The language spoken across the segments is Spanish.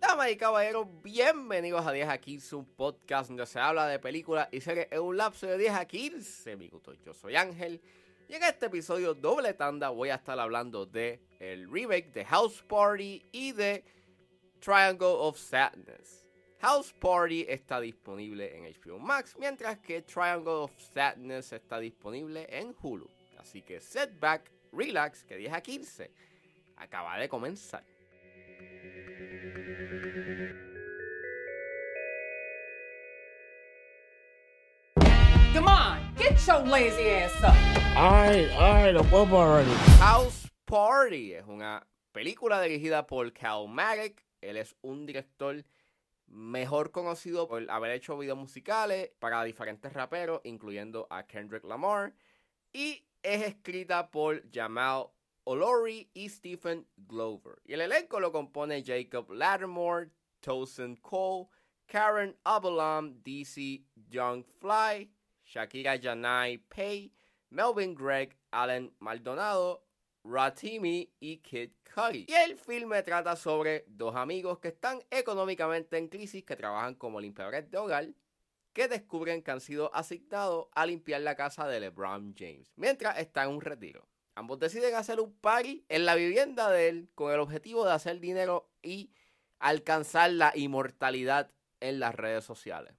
Damas y caballeros, bienvenidos a 10 a 15, un podcast donde se habla de películas y series en un lapso de 10 a 15 minutos. Yo soy Ángel y en este episodio doble tanda voy a estar hablando de el remake de House Party y de Triangle of Sadness. House Party está disponible en HBO Max, mientras que Triangle of Sadness está disponible en Hulu. Así que setback, relax, que 10 a 15 acaba de comenzar. Come on, get your lazy ass up. Ay, ay, lo puedo already. House Party es una película dirigida por Cal Marek. Él es un director mejor conocido por haber hecho videos musicales para diferentes raperos, incluyendo a Kendrick Lamar. Y es escrita por Jamal Olori y Stephen Glover. Y el elenco lo compone Jacob Lattimore, Tosin Cole, Karen Abalam, DC Young Fly, Shakira Janai Pay, Melvin Gregg, Alan Maldonado, Ratimi y Kid Cudi. Y el filme trata sobre dos amigos que están económicamente en crisis, que trabajan como limpiadores de hogar, que descubren que han sido asignados a limpiar la casa de LeBron James, mientras está en un retiro. Ambos deciden hacer un party en la vivienda de él con el objetivo de hacer dinero y alcanzar la inmortalidad en las redes sociales.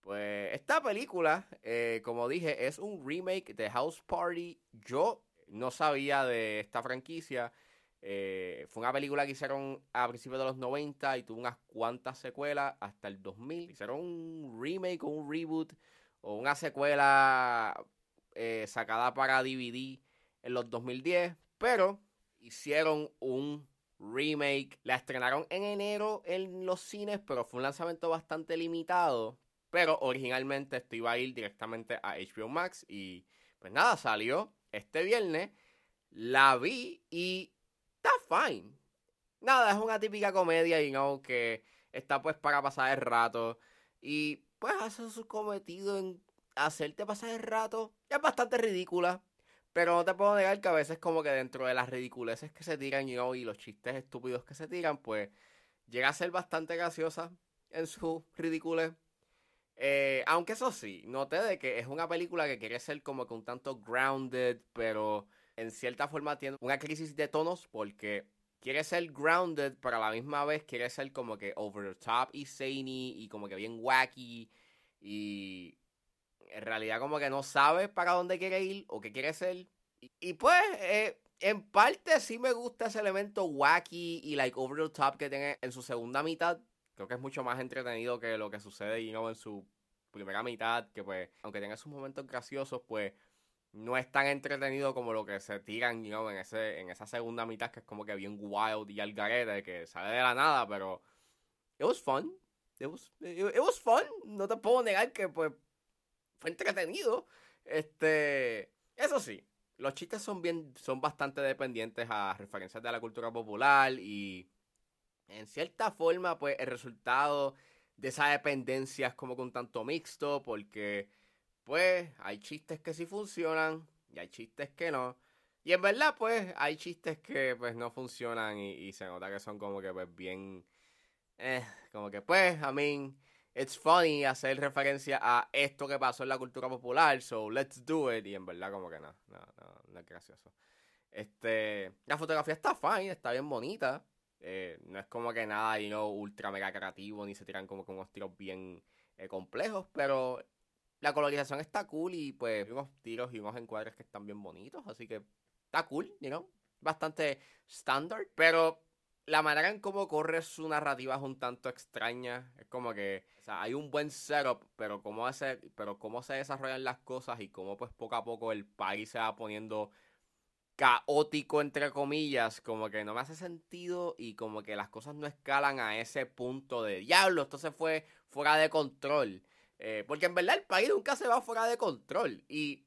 Pues esta película, eh, como dije, es un remake de House Party. Yo no sabía de esta franquicia. Eh, fue una película que hicieron a principios de los 90 y tuvo unas cuantas secuelas hasta el 2000. Hicieron un remake o un reboot o una secuela eh, sacada para DVD en los 2010, pero hicieron un remake. La estrenaron en enero en los cines, pero fue un lanzamiento bastante limitado. Pero originalmente esto iba a ir directamente a HBO Max y pues nada, salió este viernes. La vi y está fine. Nada, es una típica comedia, y no que está pues para pasar el rato. Y pues hace su cometido en hacerte pasar el rato. Es bastante ridícula. Pero no te puedo negar que a veces como que dentro de las ridiculeces que se tiran y los chistes estúpidos que se tiran, pues llega a ser bastante graciosa en su ridiculez. Eh, aunque eso sí, noté de que es una película que quiere ser como que un tanto grounded, pero en cierta forma tiene una crisis de tonos porque quiere ser grounded, pero a la misma vez quiere ser como que over the top y zany y como que bien wacky y en realidad como que no sabe para dónde quiere ir o qué quiere ser. Y, pues, eh, en parte sí me gusta ese elemento wacky y like over the top que tiene en su segunda mitad. Creo que es mucho más entretenido que lo que sucede you know, en su primera mitad, que pues, aunque tenga sus momentos graciosos, pues no es tan entretenido como lo que se tiran you know, en, ese, en esa segunda mitad, que es como que bien wild y algarete, que sale de la nada, pero it was fun. It was, it was fun. No te puedo negar que pues fue entretenido. Este, eso sí, los chistes son bien, son bastante dependientes a referencias de la cultura popular y en cierta forma, pues el resultado de esa dependencia es como con tanto mixto, porque pues hay chistes que sí funcionan y hay chistes que no. Y en verdad, pues, hay chistes que pues no funcionan y, se nota que son como que pues bien. Eh, como que pues, I mean it's funny hacer referencia a esto que pasó en la cultura popular, so let's do it. Y en verdad, como que no, no, no, no es gracioso. Este, la fotografía está fine, está bien bonita. Eh, no es como que nada, you know, ultra mega creativo, ni se tiran como con unos tiros bien eh, complejos, pero la colorización está cool y pues unos tiros y unos encuadres que están bien bonitos, así que está cool, you know, bastante estándar, pero la manera en cómo corre su narrativa es un tanto extraña. Es como que, hay un buen setup, pero cómo, hace, pero cómo se desarrollan las cosas y cómo pues poco a poco el país se va poniendo caótico, entre comillas, como que no me hace sentido y como que las cosas no escalan a ese punto de diablo, esto se fue fuera de control. Eh, porque en verdad el país nunca se va fuera de control. Y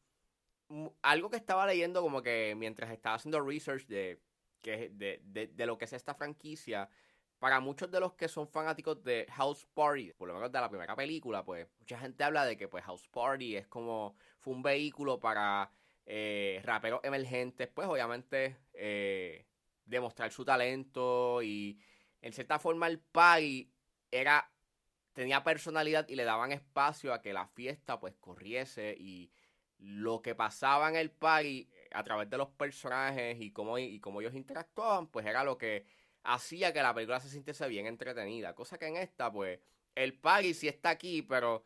algo que estaba leyendo como que mientras estaba haciendo research de que de, de, lo que es esta franquicia, para muchos de los que son fanáticos de House Party, por lo menos de la primera película, pues mucha gente habla de que pues House Party es como fue un vehículo para eh, raperos emergentes, pues obviamente eh, demostrar su talento y en cierta forma el party era tenía personalidad y le daban espacio a que la fiesta pues corriese y lo que pasaba en el party a través de los personajes y cómo, y cómo ellos interactuaban, pues era lo que hacía que la película se sintiese bien entretenida. Cosa que en esta, pues, el party sí está aquí, pero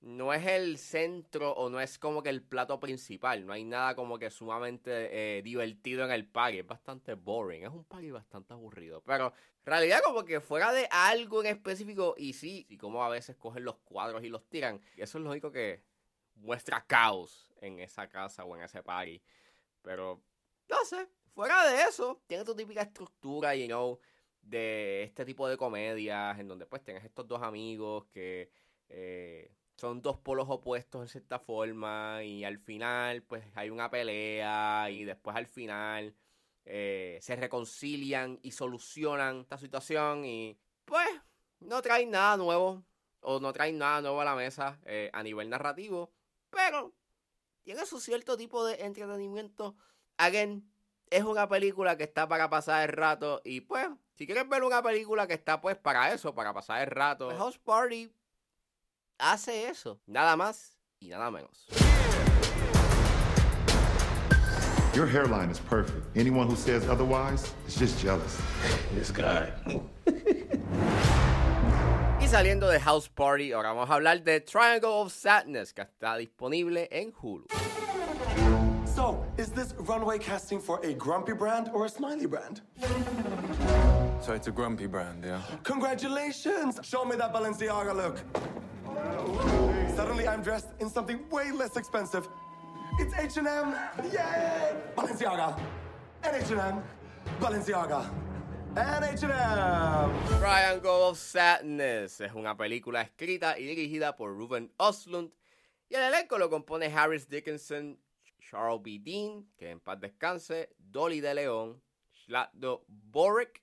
no es el centro o no es como que el plato principal. No hay nada como que sumamente eh, divertido en el party. Es bastante boring. Es un party bastante aburrido. Pero en realidad como que fuera de algo en específico y sí, y como a veces cogen los cuadros y los tiran. Eso es lo único que muestra caos en esa casa o en ese party. Pero, no sé, fuera de eso, tiene tu típica estructura, you know, de este tipo de comedias, en donde pues tienes estos dos amigos que eh, son dos polos opuestos en cierta forma, y al final pues hay una pelea, y después al final eh, se reconcilian y solucionan esta situación, y pues no traen nada nuevo, o no traen nada nuevo a la mesa eh, a nivel narrativo, pero tiene su cierto tipo de entretenimiento. Again, es una película que está para pasar el rato. Y pues, si quieres ver una película que está pues para eso, para pasar el rato, House Party hace eso. Nada más y nada menos. Your hairline is perfect. Anyone who says otherwise is just jealous. This guy. Y saliendo de House Party, ahora vamos a hablar de Triangle of Sadness, que está disponible en Hulu. So, is this runway casting for a grumpy brand or a smiley brand? So it's a grumpy brand, yeah? Congratulations! Show me that Balenciaga look. Suddenly I'm dressed in something way less expensive. It's H&M! Yay! Balenciaga! And H&M! Balenciaga! Triangle of Sadness es una película escrita y dirigida por Ruben Oslund y el elenco lo compone Harris Dickinson, Charles B. Dean, que en paz descanse, Dolly de León, Slatdo Boric,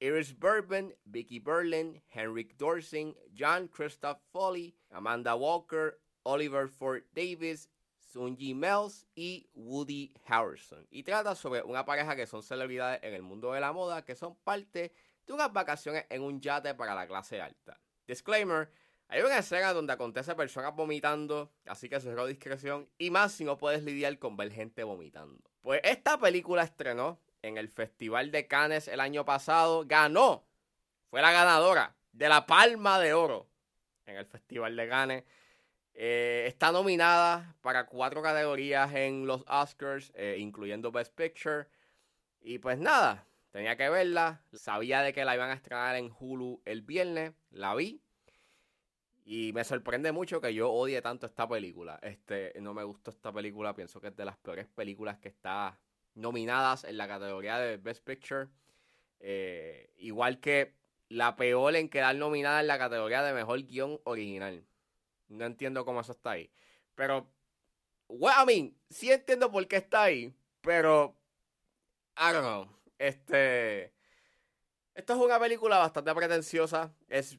Iris Bourbon, Vicky Berlin, Henrik Dorsing, John Christoph Foley, Amanda Walker, Oliver Ford Davis, Sunji Mells y Woody Harrison. Y trata sobre una pareja que son celebridades en el mundo de la moda que son parte de unas vacaciones en un yate para la clase alta. Disclaimer, hay una escena donde acontece personas vomitando, así que cerró discreción y más si no puedes lidiar con ver gente vomitando. Pues esta película estrenó en el Festival de Cannes el año pasado, ganó, fue la ganadora de la Palma de Oro en el Festival de Cannes. Eh, está nominada para cuatro categorías en los Oscars, eh, incluyendo Best Picture. Y pues nada, tenía que verla. Sabía de que la iban a estrenar en Hulu el viernes. La vi. Y me sorprende mucho que yo odie tanto esta película. Este, no me gustó esta película. Pienso que es de las peores películas que está nominadas en la categoría de Best Picture. Eh, igual que la peor en quedar nominada en la categoría de mejor guion original. No entiendo cómo eso está ahí. Pero, well, I mean, sí entiendo por qué está ahí, pero, I don't know. Este, esto es una película bastante pretenciosa. Es,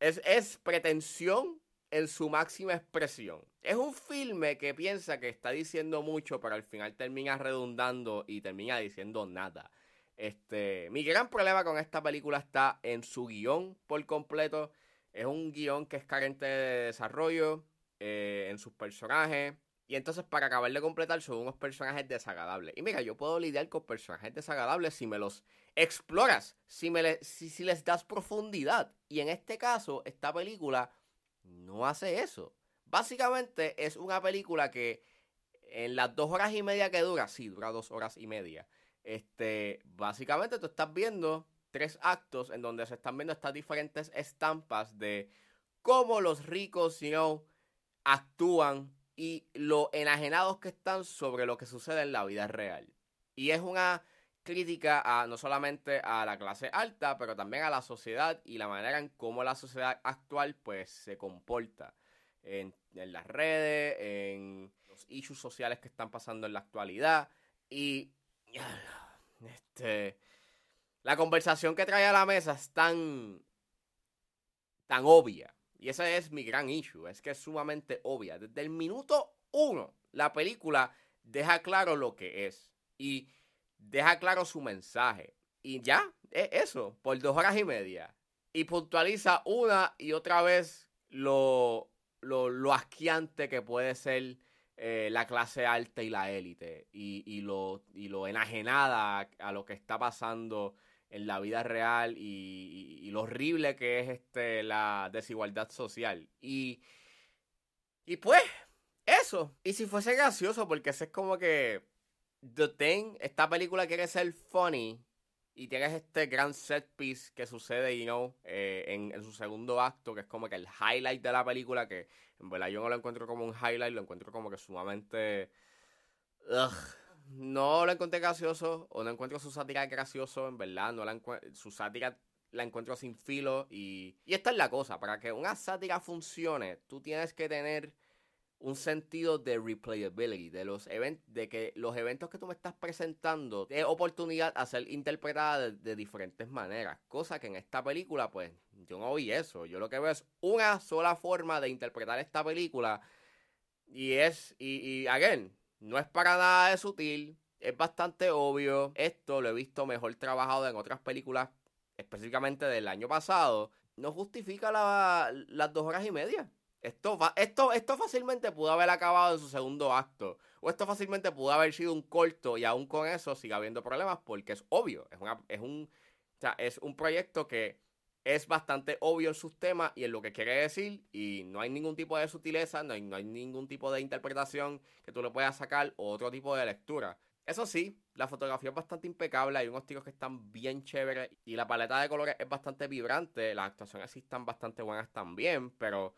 es, es pretensión en su máxima expresión. Es un filme que piensa que está diciendo mucho, pero al final termina redundando y termina diciendo nada. Este, mi gran problema con esta película está en su guion por completo. Es un guion que es carente de desarrollo eh, en sus personajes. Y entonces, para acabar de completar, son unos personajes desagradables. Y mira, yo puedo lidiar con personajes desagradables si me los exploras, si, me si, si les das profundidad. Y en este caso, esta película no hace eso. Básicamente es una película que en las dos horas y media que dura, sí, dura dos horas y media. Este, básicamente tú estás viendo tres actos en donde se están viendo estas diferentes estampas de cómo los ricos, you actúan y lo enajenados que están sobre lo que sucede en la vida real. Y es una crítica a no solamente a la clase alta, pero también a la sociedad y la manera en cómo la sociedad actual pues se comporta en, las redes, en los issues sociales que están pasando en la actualidad y este La conversación que trae a la mesa es tan, tan obvia. Y ese es mi gran issue, es que es sumamente obvia. Desde el minuto uno, la película deja claro lo que es y deja claro su mensaje. Y ya, es eso, por dos horas y media. Y puntualiza una y otra vez lo, lo, lo asqueante que puede ser eh, la clase alta y la élite. Y, y, lo, y lo enajenada a lo que está pasando en la vida real y, y, lo horrible que es este la desigualdad social. Y, y pues, eso. Y si fuese gracioso, porque ese es como que The Thing, esta película quiere ser funny. Y tienes este gran set piece que sucede, you know, eh, en, en, su segundo acto, que es como que el highlight de la película, que en verdad yo no lo encuentro como un highlight, lo encuentro como que sumamente... No lo encontré gracioso, o no encuentro su sátira gracioso, en verdad, no la su sátira la encuentro sin filo, y, y esta es la cosa, para que una sátira funcione, tú tienes que tener un sentido de replayability, de los eventos, de que los eventos que tú me estás presentando de oportunidad a ser interpretada de, diferentes maneras. Cosa que en esta película, pues, yo no vi eso. Yo lo que veo es una sola forma de interpretar esta película. Y es, y, again, no es para nada de sutil. Es bastante obvio. Esto lo he visto mejor trabajado en otras películas, específicamente del año pasado. No justifica la, las dos horas y media. Esto, esto, esto fácilmente pudo haber acabado en su segundo acto. O esto fácilmente pudo haber sido un corto y aún con eso sigue habiendo problemas porque es obvio. Es, una, es, un, o sea, es un proyecto que es bastante obvio en sus temas y en lo que quiere decir. Y no hay ningún tipo de sutileza, no hay, no hay ningún tipo de interpretación que tú le puedas sacar o otro tipo de lectura. Eso sí, la fotografía es bastante impecable, hay unos tiros que están bien chéveres y la paleta de colores es bastante vibrante, las actuaciones sí están bastante buenas también, pero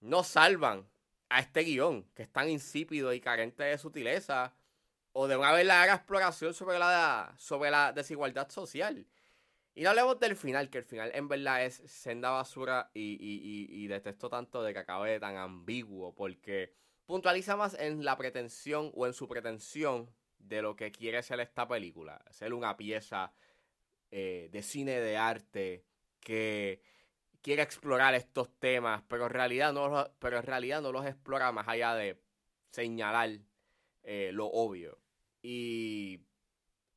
no salvan a este guion, que es tan insípido y carente de sutileza, o de una verdadera exploración sobre la, sobre la desigualdad social. Y no hablemos del final, que el final en verdad es senda basura y, y, y, detesto tanto de que acabe tan ambiguo, porque puntualiza más en la pretensión o en su pretensión de lo que quiere ser esta película. Ser una pieza eh, de cine de arte que quiere explorar estos temas, pero en realidad no, pero en realidad no los explora más allá de señalar eh, lo obvio. Y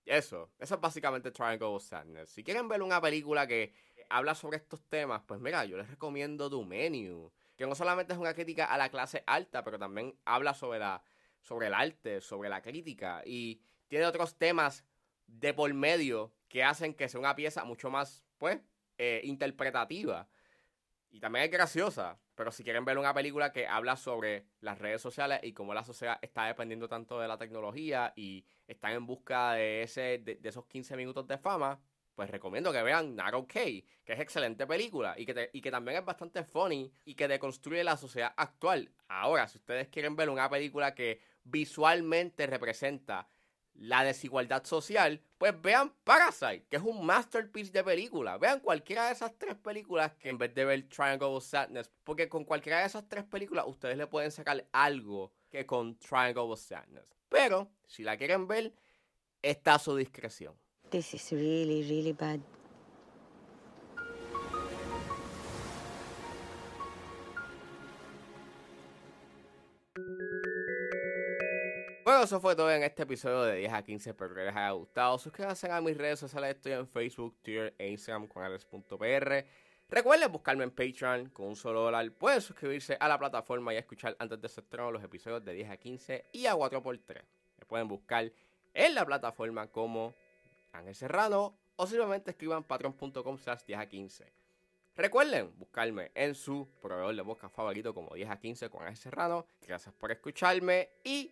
eso, eso es básicamente Triangle of Sadness. Si quieren ver una película que habla sobre estos temas, pues mira, yo les recomiendo The Menu, que no solamente es una crítica a la clase alta, pero también habla sobre, la, sobre el arte, sobre la crítica, y tiene otros temas de por medio que hacen que sea una pieza mucho más, pues, eh, interpretativa. Y también es graciosa, pero si quieren ver una película que habla sobre las redes sociales y cómo la sociedad está dependiendo tanto de la tecnología y están en busca de, ese, de, esos 15 minutos de fama, pues recomiendo que vean Narrow K, que es excelente película y que, te, y que también es bastante funny y que deconstruye la sociedad actual. Ahora, si ustedes quieren ver una película que visualmente representa la desigualdad social, pues vean Parasite, que es un masterpiece de película. Vean cualquiera de esas tres películas que en vez de ver Triangle of Sadness, porque con cualquiera de esas tres películas ustedes le pueden sacar algo que con Triangle of Sadness. Pero, si la quieren ver, está a su discreción. This is really, really bad. Bueno, eso fue todo en este episodio de 10 a 15. Espero que les haya gustado. Suscríbanse a mis redes sociales. Estoy en Facebook, Twitter e Instagram con alex.pr. Recuerden buscarme en Patreon con un solo dólar. Pueden suscribirse a la plataforma y escuchar antes de su estreno los episodios de 10 a 15 y a 4x3. Me pueden buscar en la plataforma como Ángel Serrano o simplemente escriban patreon.com slash 10 a 15. Recuerden buscarme en su proveedor de podcast favorito como 10 a 15 con Ángel Serrano. Gracias por escucharme y